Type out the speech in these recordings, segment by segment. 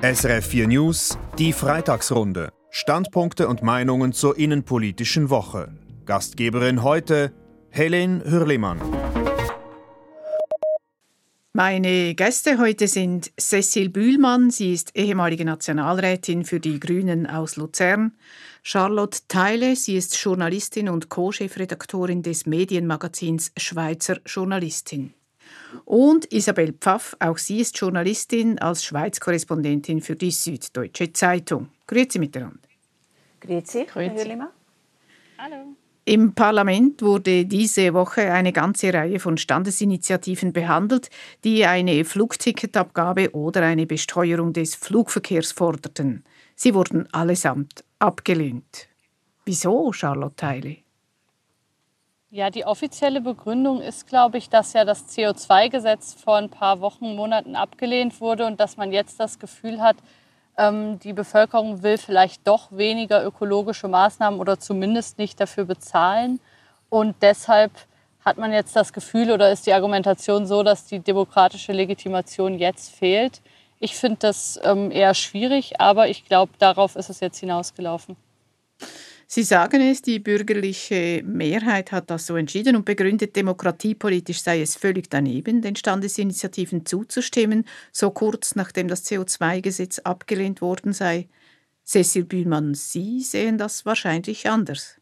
SRF 4 News, die Freitagsrunde. Standpunkte und Meinungen zur innenpolitischen Woche. Gastgeberin heute Helen Hürlimann. Meine Gäste heute sind Cecil Bühlmann, sie ist ehemalige Nationalrätin für die Grünen aus Luzern, Charlotte Theile, sie ist Journalistin und Co-Chefredaktorin des Medienmagazins Schweizer Journalistin. Und Isabel Pfaff, auch sie ist Journalistin als Schweiz-Korrespondentin für die Süddeutsche Zeitung. Grüezi miteinander. Grüezi, Grüezi. Hallo. Im Parlament wurde diese Woche eine ganze Reihe von Standesinitiativen behandelt, die eine Flugticketabgabe oder eine Besteuerung des Flugverkehrs forderten. Sie wurden allesamt abgelehnt. Wieso, Charlotte Teile? Ja, die offizielle Begründung ist, glaube ich, dass ja das CO2-Gesetz vor ein paar Wochen, Monaten abgelehnt wurde und dass man jetzt das Gefühl hat, ähm, die Bevölkerung will vielleicht doch weniger ökologische Maßnahmen oder zumindest nicht dafür bezahlen. Und deshalb hat man jetzt das Gefühl oder ist die Argumentation so, dass die demokratische Legitimation jetzt fehlt. Ich finde das ähm, eher schwierig, aber ich glaube, darauf ist es jetzt hinausgelaufen. Sie sagen es, die bürgerliche Mehrheit hat das so entschieden und begründet, demokratiepolitisch sei es völlig daneben, den Standesinitiativen zuzustimmen, so kurz nachdem das CO2-Gesetz abgelehnt worden sei. Cecil Bühlmann, Sie sehen das wahrscheinlich anders.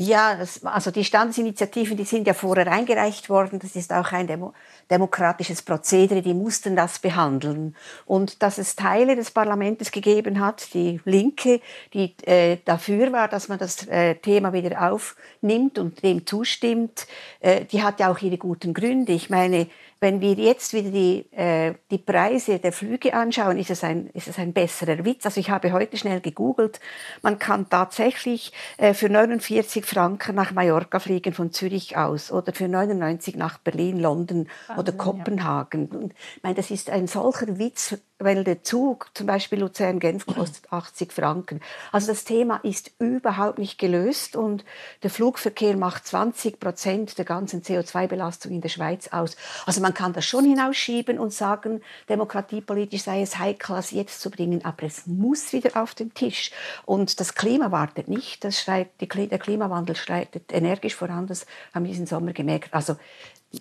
Ja, das, also die Standesinitiativen, die sind ja vorher eingereicht worden. Das ist auch ein Demo demokratisches Prozedere, die mussten das behandeln. Und dass es Teile des Parlaments gegeben hat, die Linke, die äh, dafür war, dass man das äh, Thema wieder aufnimmt und dem zustimmt, äh, die hat ja auch ihre guten Gründe. Ich meine, wenn wir jetzt wieder die, äh, die Preise der Flüge anschauen, ist es, ein, ist es ein besserer Witz. Also ich habe heute schnell gegoogelt. Man kann tatsächlich äh, für 49 Franken nach Mallorca fliegen von Zürich aus oder für 99 nach Berlin, London Wahnsinn, oder Kopenhagen. Ja. Und, ich meine, das ist ein solcher Witz, weil der Zug, zum Beispiel Luzern-Genf, kostet 80 Franken. Also das Thema ist überhaupt nicht gelöst und der Flugverkehr macht 20 Prozent der ganzen CO2-Belastung in der Schweiz aus. Also man kann das schon hinausschieben und sagen, demokratiepolitisch sei es heikel, das jetzt zu bringen, aber es muss wieder auf den Tisch. Und das Klima wartet nicht, das schreit, der Klimawandel schreitet energisch voran, das haben wir diesen Sommer gemerkt. Also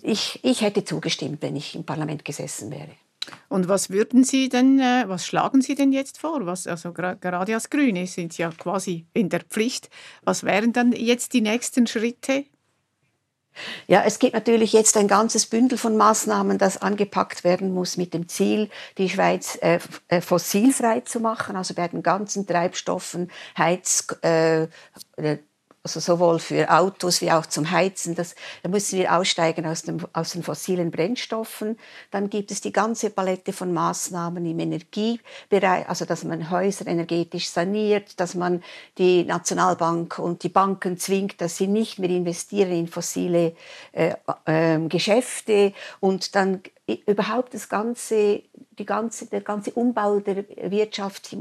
ich, ich hätte zugestimmt, wenn ich im Parlament gesessen wäre. Und was würden Sie denn, äh, was schlagen Sie denn jetzt vor? Was, also gerade als Grüne sind Sie ja quasi in der Pflicht. Was wären dann jetzt die nächsten Schritte? Ja, es gibt natürlich jetzt ein ganzes Bündel von Maßnahmen, das angepackt werden muss mit dem Ziel, die Schweiz äh, äh fossilfrei zu machen, also bei den ganzen Treibstoffen, Heiz, äh, also sowohl für Autos wie auch zum Heizen. Das, da müssen wir aussteigen aus, dem, aus den fossilen Brennstoffen. Dann gibt es die ganze Palette von Maßnahmen im Energiebereich, also dass man Häuser energetisch saniert, dass man die Nationalbank und die Banken zwingt, dass sie nicht mehr investieren in fossile äh, äh, Geschäfte und dann überhaupt das ganze, die ganze, der ganze Umbau der Wirtschaft,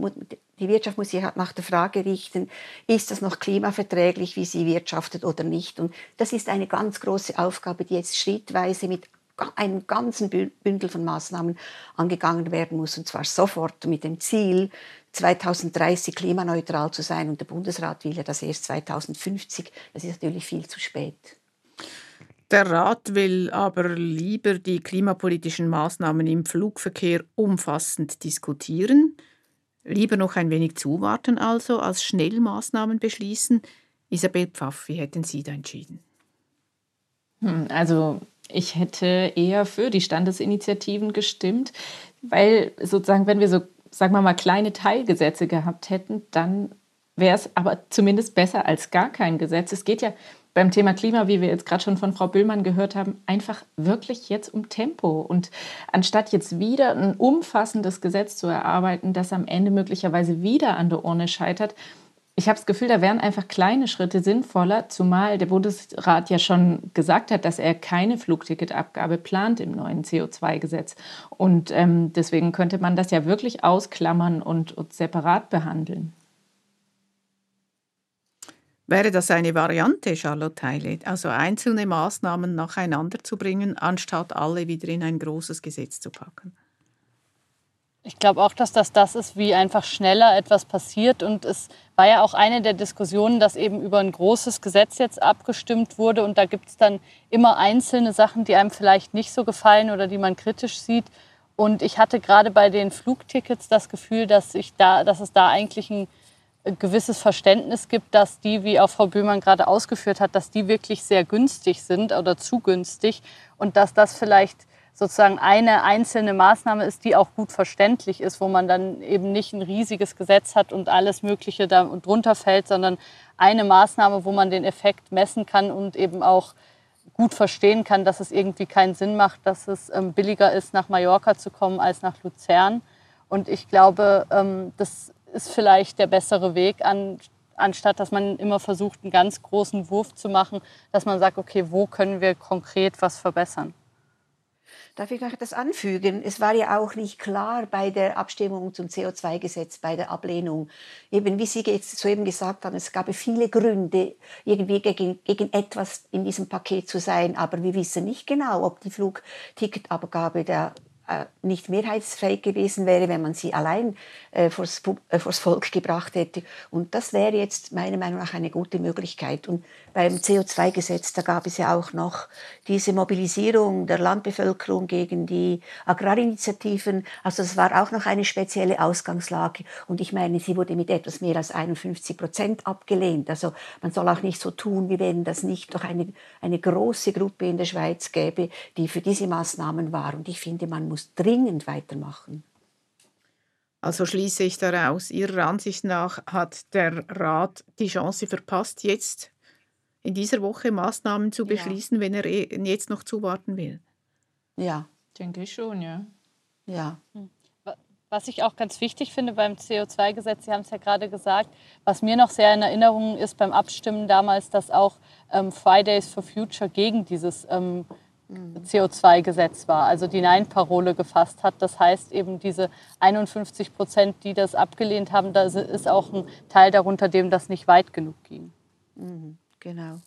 die Wirtschaft muss sich halt nach der Frage richten, ist das noch klimaverträglich, wie sie wirtschaftet oder nicht. Und das ist eine ganz große Aufgabe, die jetzt schrittweise mit einem ganzen Bündel von Maßnahmen angegangen werden muss, und zwar sofort mit dem Ziel, 2030 klimaneutral zu sein. Und der Bundesrat will ja das erst 2050. Das ist natürlich viel zu spät. Der Rat will aber lieber die klimapolitischen Maßnahmen im Flugverkehr umfassend diskutieren, lieber noch ein wenig zuwarten also, als schnell Maßnahmen beschließen. Isabel Pfaff, wie hätten Sie da entschieden? Hm, also ich hätte eher für die Standesinitiativen gestimmt, weil sozusagen, wenn wir so, sagen wir mal, kleine Teilgesetze gehabt hätten, dann wäre es aber zumindest besser als gar kein Gesetz. Es geht ja beim Thema Klima, wie wir jetzt gerade schon von Frau Büllmann gehört haben, einfach wirklich jetzt um Tempo. Und anstatt jetzt wieder ein umfassendes Gesetz zu erarbeiten, das am Ende möglicherweise wieder an der Urne scheitert, ich habe das Gefühl, da wären einfach kleine Schritte sinnvoller, zumal der Bundesrat ja schon gesagt hat, dass er keine Flugticketabgabe plant im neuen CO2-Gesetz. Und ähm, deswegen könnte man das ja wirklich ausklammern und, und separat behandeln. Wäre das eine Variante, Charlotte Heile, also einzelne Maßnahmen nacheinander zu bringen, anstatt alle wieder in ein großes Gesetz zu packen? Ich glaube auch, dass das das ist, wie einfach schneller etwas passiert. Und es war ja auch eine der Diskussionen, dass eben über ein großes Gesetz jetzt abgestimmt wurde. Und da gibt es dann immer einzelne Sachen, die einem vielleicht nicht so gefallen oder die man kritisch sieht. Und ich hatte gerade bei den Flugtickets das Gefühl, dass, ich da, dass es da eigentlich ein gewisses Verständnis gibt, dass die, wie auch Frau Böhmann gerade ausgeführt hat, dass die wirklich sehr günstig sind oder zu günstig und dass das vielleicht sozusagen eine einzelne Maßnahme ist, die auch gut verständlich ist, wo man dann eben nicht ein riesiges Gesetz hat und alles Mögliche da drunter fällt, sondern eine Maßnahme, wo man den Effekt messen kann und eben auch gut verstehen kann, dass es irgendwie keinen Sinn macht, dass es ähm, billiger ist, nach Mallorca zu kommen als nach Luzern. Und ich glaube, ähm, das ist vielleicht der bessere Weg, an, anstatt dass man immer versucht, einen ganz großen Wurf zu machen, dass man sagt, okay, wo können wir konkret was verbessern? Darf ich noch etwas anfügen? Es war ja auch nicht klar bei der Abstimmung zum CO2-Gesetz, bei der Ablehnung. Eben, wie Sie jetzt soeben gesagt haben, es gab viele Gründe, irgendwie gegen, gegen etwas in diesem Paket zu sein. Aber wir wissen nicht genau, ob die Flugticketabgabe der nicht mehrheitsfähig gewesen wäre, wenn man sie allein äh, äh, vors Volk gebracht hätte. Und das wäre jetzt meiner Meinung nach eine gute Möglichkeit. Und beim CO2-Gesetz, da gab es ja auch noch diese Mobilisierung der Landbevölkerung gegen die Agrarinitiativen. Also es war auch noch eine spezielle Ausgangslage. Und ich meine, sie wurde mit etwas mehr als 51 Prozent abgelehnt. Also man soll auch nicht so tun, wie wenn das nicht doch eine, eine große Gruppe in der Schweiz gäbe, die für diese Maßnahmen war. Und ich finde, man muss dringend weitermachen. Also schließe ich daraus, Ihrer Ansicht nach hat der Rat die Chance verpasst, jetzt in dieser Woche Maßnahmen zu beschließen, ja. wenn er eh jetzt noch zuwarten will? Ja. Denke ich schon, ja. Ja. Hm. Was ich auch ganz wichtig finde beim CO2-Gesetz, Sie haben es ja gerade gesagt, was mir noch sehr in Erinnerung ist beim Abstimmen damals, dass auch ähm, Fridays for Future gegen dieses ähm. CO2-Gesetz war, also die Nein-Parole gefasst hat. Das heißt eben diese 51 Prozent, die das abgelehnt haben, da ist auch ein Teil darunter, dem das nicht weit genug ging. Mhm. Genau.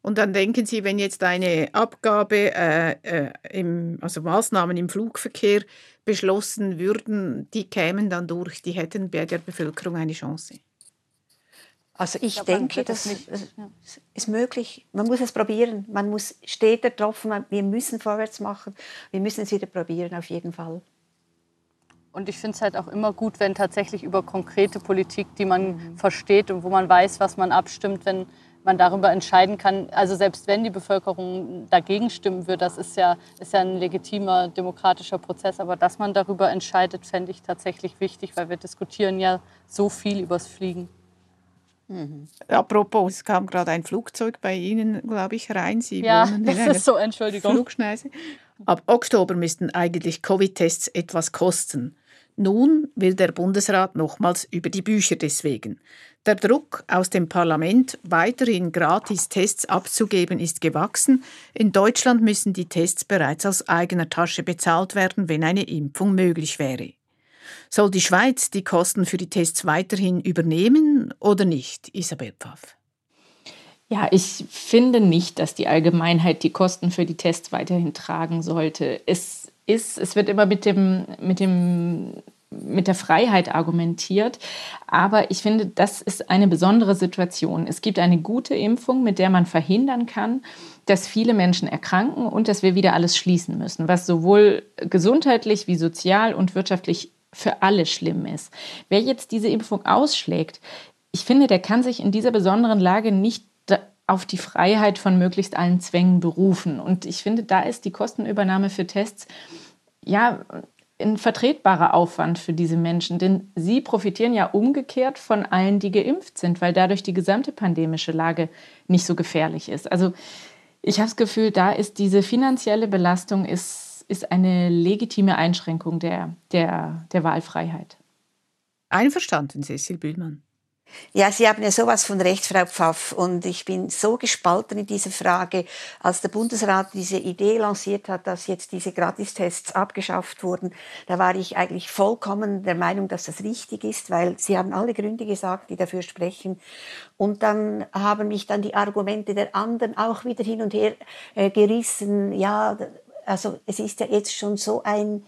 Und dann denken Sie, wenn jetzt eine Abgabe, äh, äh, im, also Maßnahmen im Flugverkehr beschlossen würden, die kämen dann durch, die hätten bei der Bevölkerung eine Chance. Also ich, ich glaube, denke, das nicht, ja. ist möglich. Man muss es probieren. Man muss steter tropfen. Wir müssen vorwärts machen. Wir müssen es wieder probieren, auf jeden Fall. Und ich finde es halt auch immer gut, wenn tatsächlich über konkrete Politik, die man mhm. versteht und wo man weiß, was man abstimmt, wenn man darüber entscheiden kann. Also selbst wenn die Bevölkerung dagegen stimmen würde, das ist ja, ist ja ein legitimer demokratischer Prozess, aber dass man darüber entscheidet, fände ich tatsächlich wichtig, weil wir diskutieren ja so viel übers Fliegen. Mhm. Apropos, es kam gerade ein Flugzeug bei Ihnen, glaube ich, rein. Sie ja, das ist so, Entschuldigung. Flugschneise. Ab Oktober müssten eigentlich Covid-Tests etwas kosten. Nun will der Bundesrat nochmals über die Bücher deswegen. Der Druck aus dem Parlament, weiterhin gratis Tests abzugeben, ist gewachsen. In Deutschland müssen die Tests bereits aus eigener Tasche bezahlt werden, wenn eine Impfung möglich wäre. Soll die Schweiz die Kosten für die Tests weiterhin übernehmen oder nicht, Isabel Pfaff? Ja, ich finde nicht, dass die Allgemeinheit die Kosten für die Tests weiterhin tragen sollte. Es ist, es wird immer mit dem, mit dem mit der Freiheit argumentiert. Aber ich finde, das ist eine besondere Situation. Es gibt eine gute Impfung, mit der man verhindern kann, dass viele Menschen erkranken und dass wir wieder alles schließen müssen, was sowohl gesundheitlich wie sozial und wirtschaftlich für alle schlimm ist. Wer jetzt diese Impfung ausschlägt, ich finde, der kann sich in dieser besonderen Lage nicht auf die Freiheit von möglichst allen Zwängen berufen. Und ich finde, da ist die Kostenübernahme für Tests ja ein vertretbarer Aufwand für diese Menschen, denn sie profitieren ja umgekehrt von allen, die geimpft sind, weil dadurch die gesamte pandemische Lage nicht so gefährlich ist. Also ich habe das Gefühl, da ist diese finanzielle Belastung ist, ist eine legitime Einschränkung der, der, der Wahlfreiheit. Einverstanden, Cecil Bühlmann. Ja, Sie haben ja sowas von Recht, Frau Pfaff. Und ich bin so gespalten in dieser Frage. Als der Bundesrat diese Idee lanciert hat, dass jetzt diese Gratistests abgeschafft wurden, da war ich eigentlich vollkommen der Meinung, dass das richtig ist, weil Sie haben alle Gründe gesagt, die dafür sprechen. Und dann haben mich dann die Argumente der anderen auch wieder hin und her äh, gerissen. Ja, also es ist ja jetzt schon so ein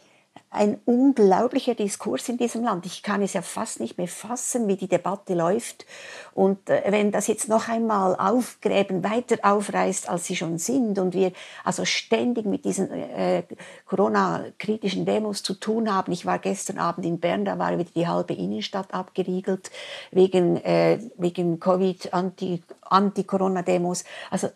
ein unglaublicher Diskurs in diesem Land. Ich kann es ja fast nicht mehr fassen, wie die Debatte läuft. Und äh, wenn das jetzt noch einmal aufgräben, weiter aufreißt, als sie schon sind, und wir also ständig mit diesen äh, Corona-kritischen Demos zu tun haben. Ich war gestern Abend in Bern, da war wieder die halbe Innenstadt abgeriegelt wegen, äh, wegen Covid-Anti-Corona-Demos. Also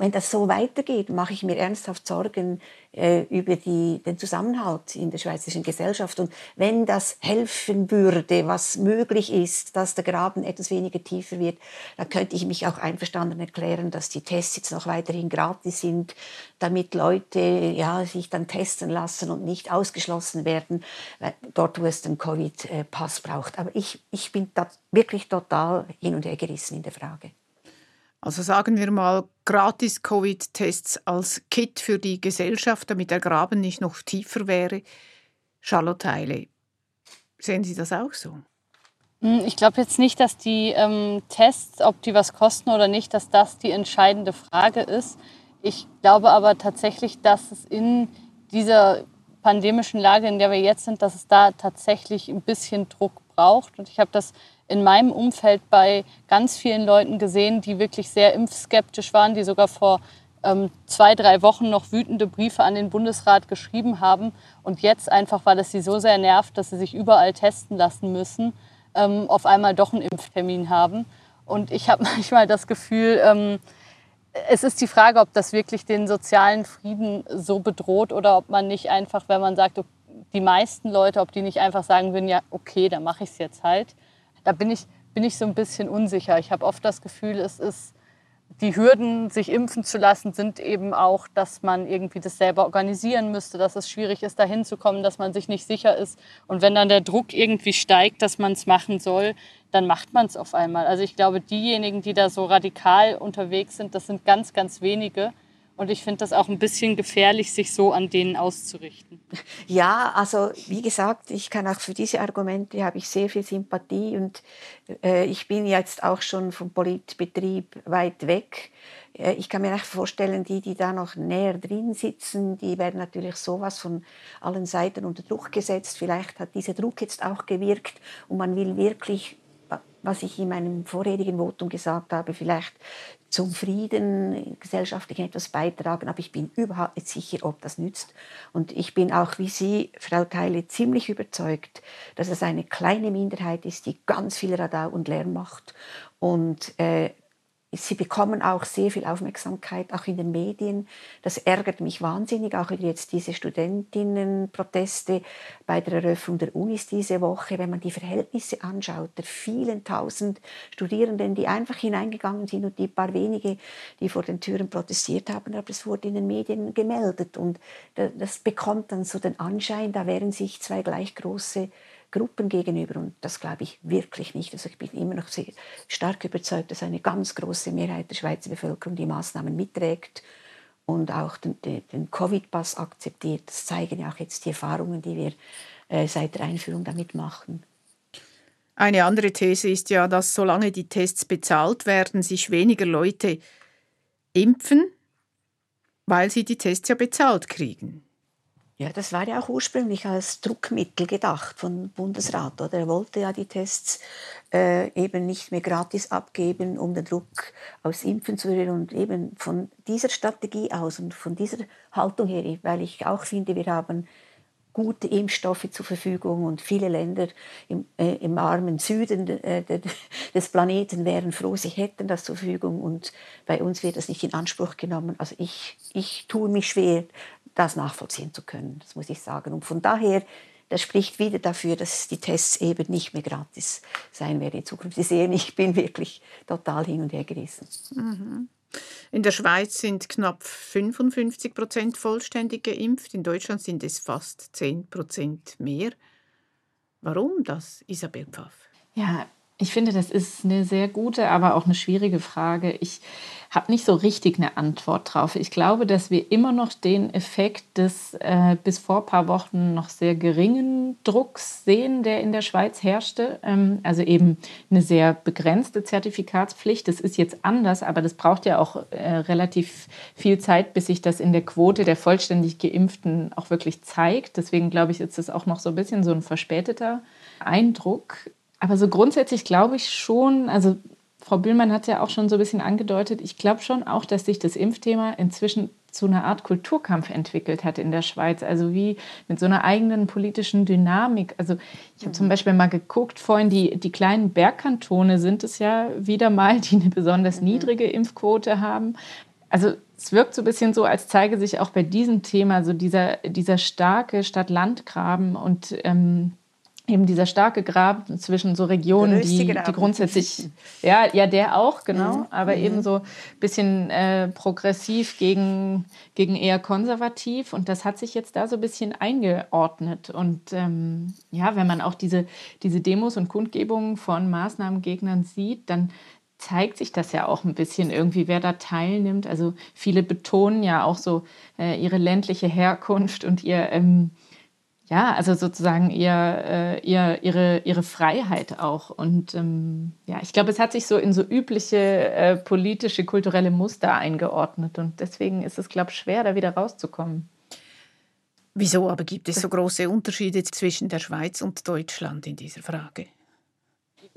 wenn das so weitergeht, mache ich mir ernsthaft Sorgen äh, über die, den Zusammenhalt in der schweizerischen Gesellschaft. Und wenn das helfen würde, was möglich ist, dass der Graben etwas weniger tiefer wird, dann könnte ich mich auch einverstanden erklären, dass die Tests jetzt noch weiterhin gratis sind, damit Leute ja, sich dann testen lassen und nicht ausgeschlossen werden, dort, wo es den Covid-Pass braucht. Aber ich, ich bin da wirklich total hin und her gerissen in der Frage. Also sagen wir mal gratis Covid-Tests als Kit für die Gesellschaft, damit der Graben nicht noch tiefer wäre. Charlotte Heile, sehen Sie das auch so? Hm, ich glaube jetzt nicht, dass die ähm, Tests, ob die was kosten oder nicht, dass das die entscheidende Frage ist. Ich glaube aber tatsächlich, dass es in dieser pandemischen Lage, in der wir jetzt sind, dass es da tatsächlich ein bisschen Druck braucht. Und ich habe das in meinem Umfeld bei ganz vielen Leuten gesehen, die wirklich sehr impfskeptisch waren, die sogar vor ähm, zwei, drei Wochen noch wütende Briefe an den Bundesrat geschrieben haben und jetzt einfach, weil es sie so sehr nervt, dass sie sich überall testen lassen müssen, ähm, auf einmal doch einen Impftermin haben. Und ich habe manchmal das Gefühl, ähm, es ist die Frage, ob das wirklich den sozialen Frieden so bedroht oder ob man nicht einfach, wenn man sagt, die meisten Leute, ob die nicht einfach sagen würden, ja, okay, dann mache ich es jetzt halt da bin ich, bin ich so ein bisschen unsicher. Ich habe oft das Gefühl, es ist, die Hürden, sich impfen zu lassen, sind eben auch, dass man irgendwie das selber organisieren müsste, dass es schwierig ist, dahin zu kommen, dass man sich nicht sicher ist. Und wenn dann der Druck irgendwie steigt, dass man es machen soll, dann macht man es auf einmal. Also ich glaube, diejenigen, die da so radikal unterwegs sind, das sind ganz, ganz wenige. Und ich finde das auch ein bisschen gefährlich, sich so an denen auszurichten. Ja, also wie gesagt, ich kann auch für diese Argumente habe ich sehr viel Sympathie und äh, ich bin jetzt auch schon vom Politbetrieb weit weg. Äh, ich kann mir echt vorstellen, die, die da noch näher drin sitzen, die werden natürlich sowas von allen Seiten unter Druck gesetzt. Vielleicht hat dieser Druck jetzt auch gewirkt und man will wirklich was ich in meinem vorherigen Votum gesagt habe, vielleicht zum Frieden gesellschaftlich etwas beitragen, aber ich bin überhaupt nicht sicher, ob das nützt. Und ich bin auch wie Sie, Frau Teile, ziemlich überzeugt, dass es eine kleine Minderheit ist, die ganz viel Radau und Lärm macht und äh, Sie bekommen auch sehr viel Aufmerksamkeit, auch in den Medien. Das ärgert mich wahnsinnig, auch jetzt diese Studentinnenproteste bei der Eröffnung der Unis diese Woche, wenn man die Verhältnisse anschaut, der vielen tausend Studierenden, die einfach hineingegangen sind und die paar wenige, die vor den Türen protestiert haben, aber das wurde in den Medien gemeldet und das bekommt dann so den Anschein, da wären sich zwei gleich große Gruppen gegenüber. Und das glaube ich wirklich nicht. Also ich bin immer noch sehr stark überzeugt, dass eine ganz große Mehrheit der Schweizer Bevölkerung die Maßnahmen mitträgt und auch den, den Covid-Pass akzeptiert. Das zeigen ja auch jetzt die Erfahrungen, die wir äh, seit der Einführung damit machen. Eine andere These ist ja, dass solange die Tests bezahlt werden, sich weniger Leute impfen, weil sie die Tests ja bezahlt kriegen. Ja, das war ja auch ursprünglich als Druckmittel gedacht vom Bundesrat. Oder? Er wollte ja die Tests äh, eben nicht mehr gratis abgeben, um den Druck aus Impfen zu erhöhen. Und eben von dieser Strategie aus und von dieser Haltung her, weil ich auch finde, wir haben gute Impfstoffe zur Verfügung und viele Länder im, äh, im armen Süden äh, des Planeten wären froh, sie hätten das zur Verfügung und bei uns wird das nicht in Anspruch genommen. Also ich, ich tue mich schwer, das nachvollziehen zu können. Das muss ich sagen. Und von daher, das spricht wieder dafür, dass die Tests eben nicht mehr gratis sein werden in Zukunft. Sie sehen, ich bin wirklich total hin und her gerissen. Mhm. In der Schweiz sind knapp 55 Prozent vollständig geimpft. In Deutschland sind es fast 10 Prozent mehr. Warum das, Isabel Pfaff? Ja, ich finde, das ist eine sehr gute, aber auch eine schwierige Frage. Ich habe nicht so richtig eine Antwort drauf. Ich glaube, dass wir immer noch den Effekt des äh, bis vor ein paar Wochen noch sehr geringen Eindrucks sehen, der in der Schweiz herrschte. Ähm, also eben eine sehr begrenzte Zertifikatspflicht. Das ist jetzt anders, aber das braucht ja auch äh, relativ viel Zeit, bis sich das in der Quote der vollständig Geimpften auch wirklich zeigt. Deswegen glaube ich, ist das auch noch so ein bisschen so ein verspäteter Eindruck. Aber so grundsätzlich glaube ich schon, also Frau Bühlmann hat es ja auch schon so ein bisschen angedeutet, ich glaube schon auch, dass sich das Impfthema inzwischen zu einer Art Kulturkampf entwickelt hat in der Schweiz. Also wie mit so einer eigenen politischen Dynamik. Also ich habe zum mhm. Beispiel mal geguckt, vorhin die, die kleinen Bergkantone sind es ja wieder mal, die eine besonders mhm. niedrige Impfquote haben. Also es wirkt so ein bisschen so, als zeige sich auch bei diesem Thema so dieser, dieser starke Stadt-Land-Graben und ähm, eben dieser starke Graben zwischen so Regionen, die, die grundsätzlich, ja, ja, der auch, genau, mhm. aber mhm. eben so ein bisschen äh, progressiv gegen, gegen eher konservativ und das hat sich jetzt da so ein bisschen eingeordnet und ähm, ja, wenn man auch diese, diese Demos und Kundgebungen von Maßnahmengegnern sieht, dann zeigt sich das ja auch ein bisschen irgendwie, wer da teilnimmt. Also viele betonen ja auch so äh, ihre ländliche Herkunft und ihr ähm, ja, also sozusagen ihr, äh, ihr, ihre, ihre Freiheit auch. Und ähm, ja, ich glaube, es hat sich so in so übliche äh, politische, kulturelle Muster eingeordnet. Und deswegen ist es, glaube ich, schwer, da wieder rauszukommen. Wieso aber gibt es so große Unterschiede zwischen der Schweiz und Deutschland in dieser Frage?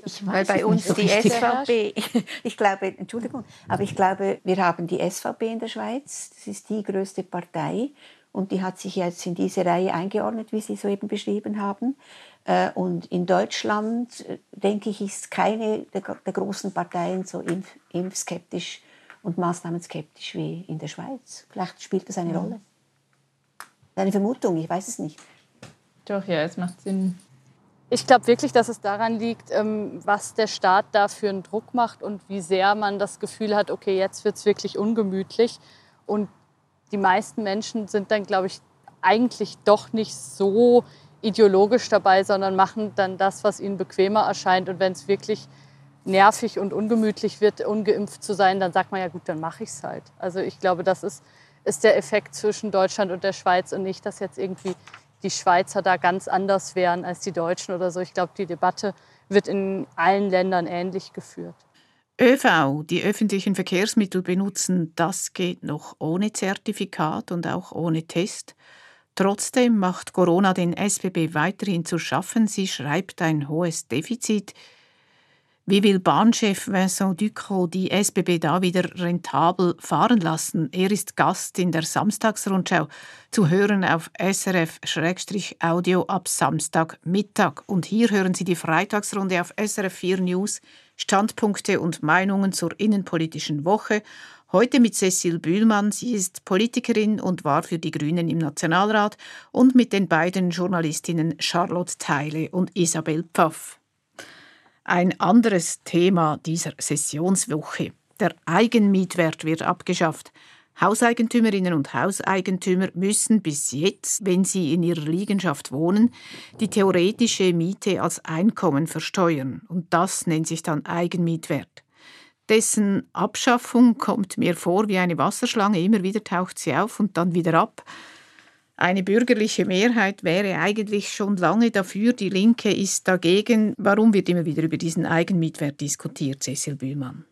Ich Weil bei uns so die SVP, ich glaube, Entschuldigung, aber ich glaube, wir haben die SVP in der Schweiz, das ist die größte Partei und die hat sich jetzt in diese Reihe eingeordnet, wie Sie soeben beschrieben haben. Äh, und in Deutschland, äh, denke ich, ist keine der, der großen Parteien so impf, impfskeptisch und maßnahmenskeptisch wie in der Schweiz. Vielleicht spielt das eine mhm. Rolle. Eine Vermutung, ich weiß es nicht. Doch, ja, es macht Sinn. Ich glaube wirklich, dass es daran liegt, ähm, was der Staat da für einen Druck macht und wie sehr man das Gefühl hat, okay, jetzt wird es wirklich ungemütlich. Und die meisten Menschen sind dann, glaube ich, eigentlich doch nicht so ideologisch dabei, sondern machen dann das, was ihnen bequemer erscheint. Und wenn es wirklich nervig und ungemütlich wird, ungeimpft zu sein, dann sagt man ja gut, dann mache ich es halt. Also ich glaube, das ist, ist der Effekt zwischen Deutschland und der Schweiz und nicht, dass jetzt irgendwie die Schweizer da ganz anders wären als die Deutschen oder so. Ich glaube, die Debatte wird in allen Ländern ähnlich geführt. ÖV, die öffentlichen Verkehrsmittel benutzen, das geht noch ohne Zertifikat und auch ohne Test. Trotzdem macht Corona den SBB weiterhin zu schaffen. Sie schreibt ein hohes Defizit. Wie will Bahnchef Vincent Ducrot die SBB da wieder rentabel fahren lassen? Er ist Gast in der Samstagsrundschau, zu hören auf SRF-Audio ab Samstagmittag. Und hier hören Sie die Freitagsrunde auf SRF 4 News Standpunkte und Meinungen zur innenpolitischen Woche. Heute mit Cecil Bühlmann. Sie ist Politikerin und war für die Grünen im Nationalrat und mit den beiden Journalistinnen Charlotte Teile und Isabel Pfaff. Ein anderes Thema dieser Sessionswoche. Der Eigenmietwert wird abgeschafft. Hauseigentümerinnen und Hauseigentümer müssen bis jetzt, wenn sie in ihrer Liegenschaft wohnen, die theoretische Miete als Einkommen versteuern. Und das nennt sich dann Eigenmietwert. Dessen Abschaffung kommt mir vor wie eine Wasserschlange. Immer wieder taucht sie auf und dann wieder ab. Eine bürgerliche Mehrheit wäre eigentlich schon lange dafür, die Linke ist dagegen. Warum wird immer wieder über diesen Eigenmietwert diskutiert, Cecil Bühlmann?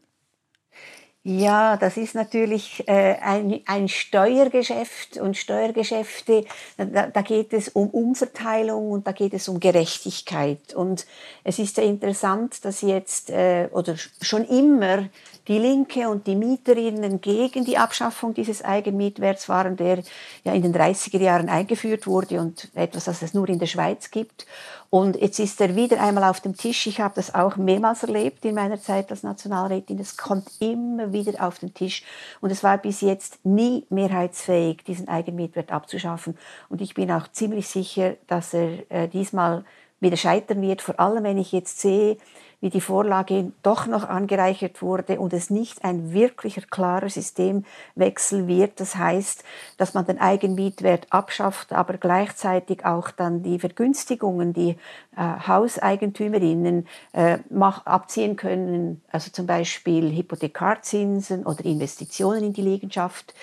Ja, das ist natürlich äh, ein, ein Steuergeschäft und Steuergeschäfte, da, da geht es um Umverteilung und da geht es um Gerechtigkeit. Und es ist ja interessant, dass jetzt äh, oder schon immer die Linke und die Mieterinnen gegen die Abschaffung dieses Eigenmietwerts waren, der ja in den 30er Jahren eingeführt wurde und etwas, das es nur in der Schweiz gibt. Und jetzt ist er wieder einmal auf dem Tisch. Ich habe das auch mehrmals erlebt in meiner Zeit als Nationalrätin. Es kommt immer wieder auf den Tisch. Und es war bis jetzt nie mehrheitsfähig, diesen Eigenmietwert abzuschaffen. Und ich bin auch ziemlich sicher, dass er äh, diesmal wieder scheitern wird. Vor allem, wenn ich jetzt sehe, wie die Vorlage doch noch angereichert wurde und es nicht ein wirklicher klarer Systemwechsel wird. Das heißt, dass man den Eigenmietwert abschafft, aber gleichzeitig auch dann die Vergünstigungen, die äh, Hauseigentümerinnen äh, abziehen können, also zum Beispiel Hypothekarzinsen oder Investitionen in die Liegenschaft.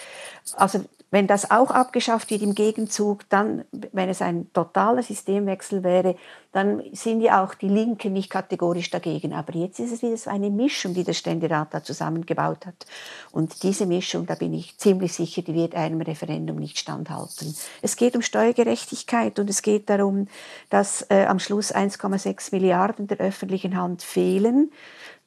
Also wenn das auch abgeschafft wird im Gegenzug, dann, wenn es ein totaler Systemwechsel wäre, dann sind ja auch die Linken nicht kategorisch dagegen. Aber jetzt ist es wieder so eine Mischung, die der Ständerat da zusammengebaut hat. Und diese Mischung, da bin ich ziemlich sicher, die wird einem Referendum nicht standhalten. Es geht um Steuergerechtigkeit und es geht darum, dass äh, am Schluss 1,6 Milliarden der öffentlichen Hand fehlen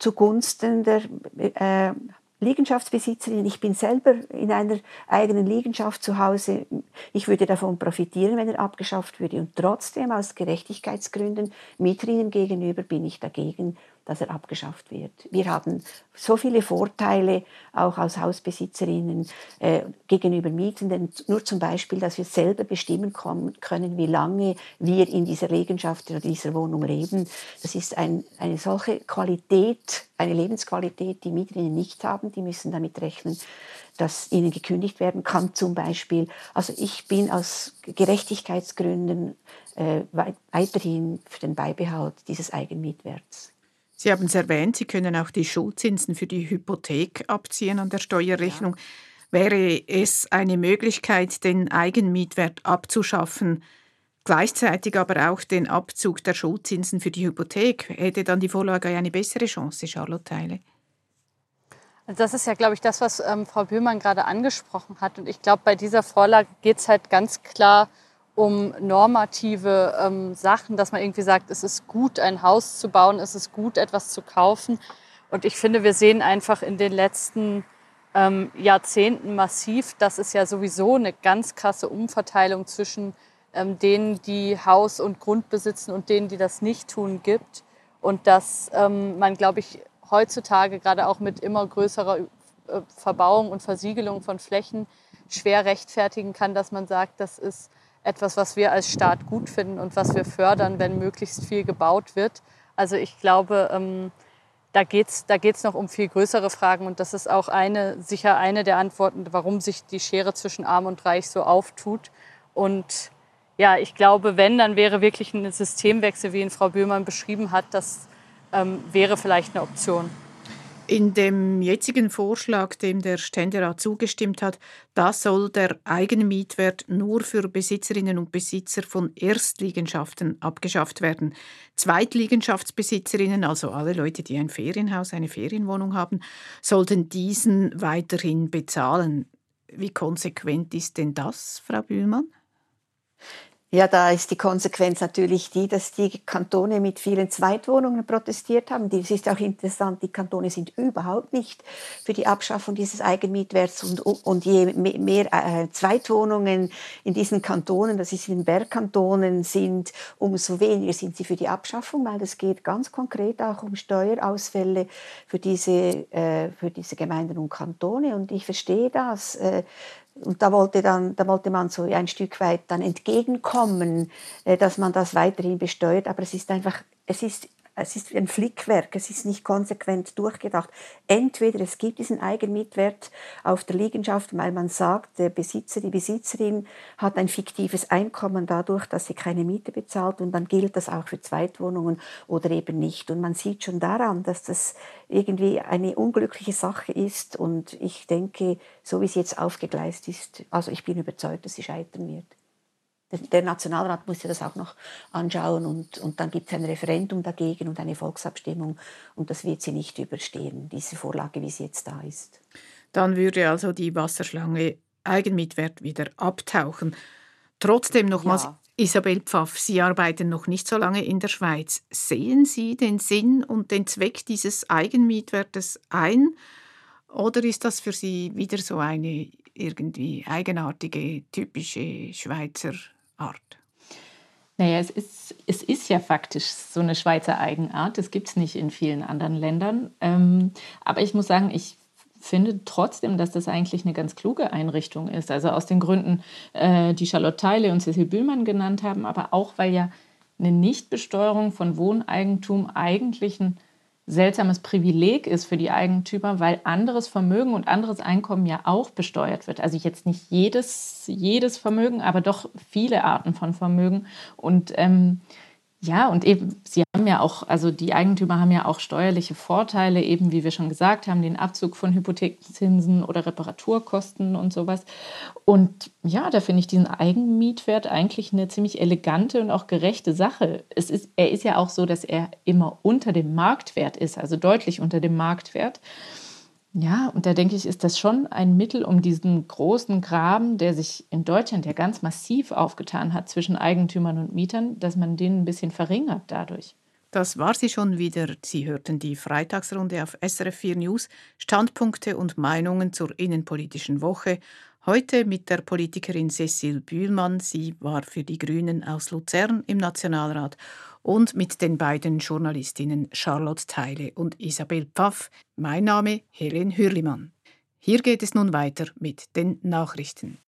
zugunsten der äh, Liegenschaftsbesitzerin. Ich bin selber in einer eigenen Liegenschaft zu Hause. Ich würde davon profitieren, wenn er abgeschafft würde. Und trotzdem aus Gerechtigkeitsgründen Mieterinnen gegenüber bin ich dagegen, dass er abgeschafft wird. Wir haben so viele Vorteile, auch als Hausbesitzerinnen äh, gegenüber Mietenden. Nur zum Beispiel, dass wir selber bestimmen können, wie lange wir in dieser Liegenschaft oder dieser Wohnung leben. Das ist ein, eine solche Qualität, eine Lebensqualität, die Mieterinnen nicht haben. Die müssen damit rechnen, dass ihnen gekündigt werden kann zum Beispiel. Also ich bin aus Gerechtigkeitsgründen äh, weiterhin für den Beibehalt dieses Eigenmietwerts. Sie haben es erwähnt, Sie können auch die Schuldzinsen für die Hypothek abziehen an der Steuerrechnung. Ja. Wäre es eine Möglichkeit, den Eigenmietwert abzuschaffen, gleichzeitig aber auch den Abzug der Schuldzinsen für die Hypothek? Hätte dann die Vorlage eine bessere Chance, Charlotte Teile? Das ist ja, glaube ich, das, was ähm, Frau Bühlmann gerade angesprochen hat. Und ich glaube, bei dieser Vorlage geht es halt ganz klar um normative ähm, Sachen, dass man irgendwie sagt, es ist gut, ein Haus zu bauen, es ist gut, etwas zu kaufen. Und ich finde, wir sehen einfach in den letzten ähm, Jahrzehnten massiv, dass es ja sowieso eine ganz krasse Umverteilung zwischen ähm, denen, die Haus und Grund besitzen und denen, die das nicht tun, gibt. Und dass ähm, man, glaube ich, heutzutage gerade auch mit immer größerer äh, Verbauung und Versiegelung von Flächen schwer rechtfertigen kann, dass man sagt, das ist etwas, was wir als Staat gut finden und was wir fördern, wenn möglichst viel gebaut wird. Also ich glaube, ähm, da geht es da geht's noch um viel größere Fragen und das ist auch eine, sicher eine der Antworten, warum sich die Schere zwischen Arm und Reich so auftut. Und ja, ich glaube, wenn, dann wäre wirklich ein Systemwechsel, wie ihn Frau Böhmann beschrieben hat, das ähm, wäre vielleicht eine Option. In dem jetzigen Vorschlag, dem der Ständerat zugestimmt hat, da soll der Eigenmietwert nur für Besitzerinnen und Besitzer von Erstliegenschaften abgeschafft werden. Zweitliegenschaftsbesitzerinnen, also alle Leute, die ein Ferienhaus, eine Ferienwohnung haben, sollten diesen weiterhin bezahlen. Wie konsequent ist denn das, Frau Bühlmann? Ja, da ist die Konsequenz natürlich die, dass die Kantone mit vielen Zweitwohnungen protestiert haben. Das ist auch interessant, die Kantone sind überhaupt nicht für die Abschaffung dieses Eigenmietwerts und, und je mehr äh, Zweitwohnungen in diesen Kantonen, das ist in den Bergkantonen, sind, umso weniger sind sie für die Abschaffung, weil es geht ganz konkret auch um Steuerausfälle für diese, äh, für diese Gemeinden und Kantone. Und ich verstehe das. Und da wollte, dann, da wollte man so ein Stück weit dann entgegenkommen, äh, dass man das weiterhin besteuert. Aber es ist einfach, es ist es ist ein Flickwerk, es ist nicht konsequent durchgedacht. Entweder es gibt diesen Eigenmietwert auf der Liegenschaft, weil man sagt, der Besitzer, die Besitzerin hat ein fiktives Einkommen dadurch, dass sie keine Miete bezahlt und dann gilt das auch für Zweitwohnungen oder eben nicht. Und man sieht schon daran, dass das irgendwie eine unglückliche Sache ist und ich denke, so wie es jetzt aufgegleist ist, also ich bin überzeugt, dass sie scheitern wird der Nationalrat muss ja das auch noch anschauen und, und dann gibt es ein Referendum dagegen und eine Volksabstimmung und das wird sie nicht überstehen, diese Vorlage, wie sie jetzt da ist. Dann würde also die Wasserschlange Eigenmitwert wieder abtauchen. Trotzdem nochmals, ja. Isabel Pfaff, Sie arbeiten noch nicht so lange in der Schweiz. Sehen Sie den Sinn und den Zweck dieses Eigenmietwertes ein? Oder ist das für Sie wieder so eine irgendwie eigenartige, typische Schweizer Art? Naja, es ist, es ist ja faktisch so eine Schweizer Eigenart. Das gibt es nicht in vielen anderen Ländern. Ähm, aber ich muss sagen, ich finde trotzdem, dass das eigentlich eine ganz kluge Einrichtung ist. Also aus den Gründen, äh, die Charlotte Teile und Cecil Bühlmann genannt haben, aber auch, weil ja eine Nichtbesteuerung von Wohneigentum eigentlich ein seltsames Privileg ist für die Eigentümer, weil anderes Vermögen und anderes Einkommen ja auch besteuert wird. Also jetzt nicht jedes, jedes Vermögen, aber doch viele Arten von Vermögen. Und ähm, Ja, und eben, sie haben ja auch, also die Eigentümer haben ja auch steuerliche Vorteile, eben wie wir schon gesagt haben, den Abzug von Hypothekenzinsen oder Reparaturkosten und sowas. Und ja, da finde ich diesen Eigenmietwert eigentlich eine ziemlich elegante und auch gerechte Sache. Es ist, er ist ja auch so, dass er immer unter dem Marktwert ist, also deutlich unter dem Marktwert. Ja, und da denke ich, ist das schon ein Mittel, um diesen großen Graben, der sich in Deutschland ja ganz massiv aufgetan hat zwischen Eigentümern und Mietern, dass man den ein bisschen verringert dadurch. Das war sie schon wieder. Sie hörten die Freitagsrunde auf SRF 4 News, Standpunkte und Meinungen zur innenpolitischen Woche. Heute mit der Politikerin Cecil Bühlmann. Sie war für die Grünen aus Luzern im Nationalrat und mit den beiden Journalistinnen Charlotte Teile und Isabel Pfaff. Mein Name Helen Hürlimann. Hier geht es nun weiter mit den Nachrichten.